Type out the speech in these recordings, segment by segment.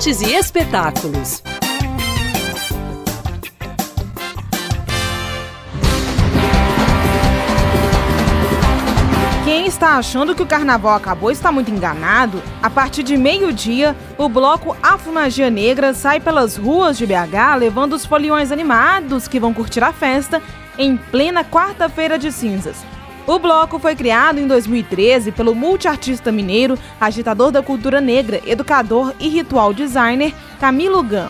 artes e espetáculos. Quem está achando que o carnaval acabou está muito enganado. A partir de meio-dia, o bloco Afromagia Negra sai pelas ruas de BH levando os foliões animados que vão curtir a festa em plena quarta-feira de cinzas. O bloco foi criado em 2013 pelo multiartista mineiro, agitador da cultura negra, educador e ritual designer Camilo Gam.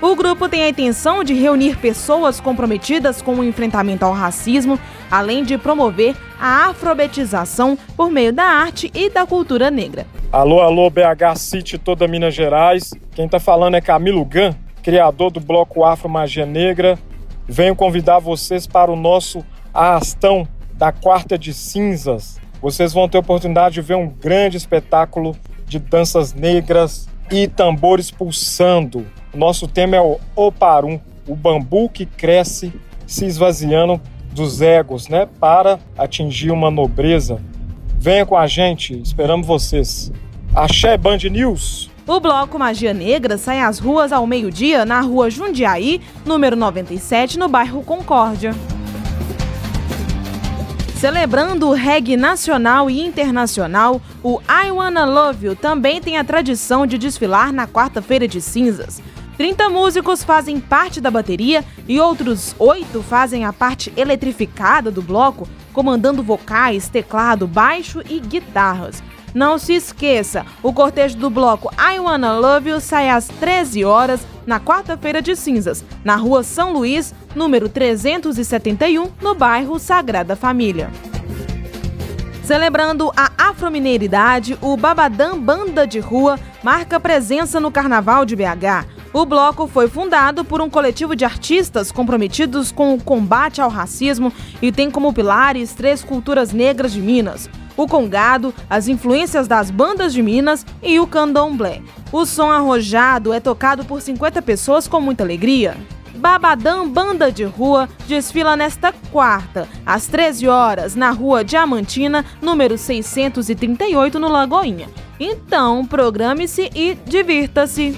O grupo tem a intenção de reunir pessoas comprometidas com o enfrentamento ao racismo, além de promover a afrobetização por meio da arte e da cultura negra. Alô, alô, BH City, toda Minas Gerais. Quem está falando é Camilo Gan, criador do bloco Afro Magia Negra. Venho convidar vocês para o nosso arrastão da Quarta de Cinzas. Vocês vão ter a oportunidade de ver um grande espetáculo de danças negras e tambores pulsando. Nosso tema é o Oparum, o bambu que cresce se esvaziando dos egos, né, para atingir uma nobreza. Venha com a gente, esperamos vocês. Axé Band News. O bloco Magia Negra sai às ruas ao meio-dia na rua Jundiaí, número 97, no bairro Concórdia. Celebrando o reggae nacional e internacional, o I Wanna Love You também tem a tradição de desfilar na quarta-feira de cinzas. 30 músicos fazem parte da bateria e outros oito fazem a parte eletrificada do bloco, comandando vocais, teclado, baixo e guitarras. Não se esqueça, o cortejo do bloco I Wanna Love You sai às 13 horas na quarta-feira de cinzas, na rua São Luís, número 371, no bairro Sagrada Família. Celebrando a afromineiridade, o Babadã Banda de Rua marca presença no Carnaval de BH. O bloco foi fundado por um coletivo de artistas comprometidos com o combate ao racismo e tem como pilares três culturas negras de Minas: o congado, as influências das bandas de Minas e o candomblé. O som arrojado é tocado por 50 pessoas com muita alegria. Babadão Banda de Rua desfila nesta quarta, às 13 horas, na Rua Diamantina, número 638, no Lagoinha. Então, programe-se e divirta-se.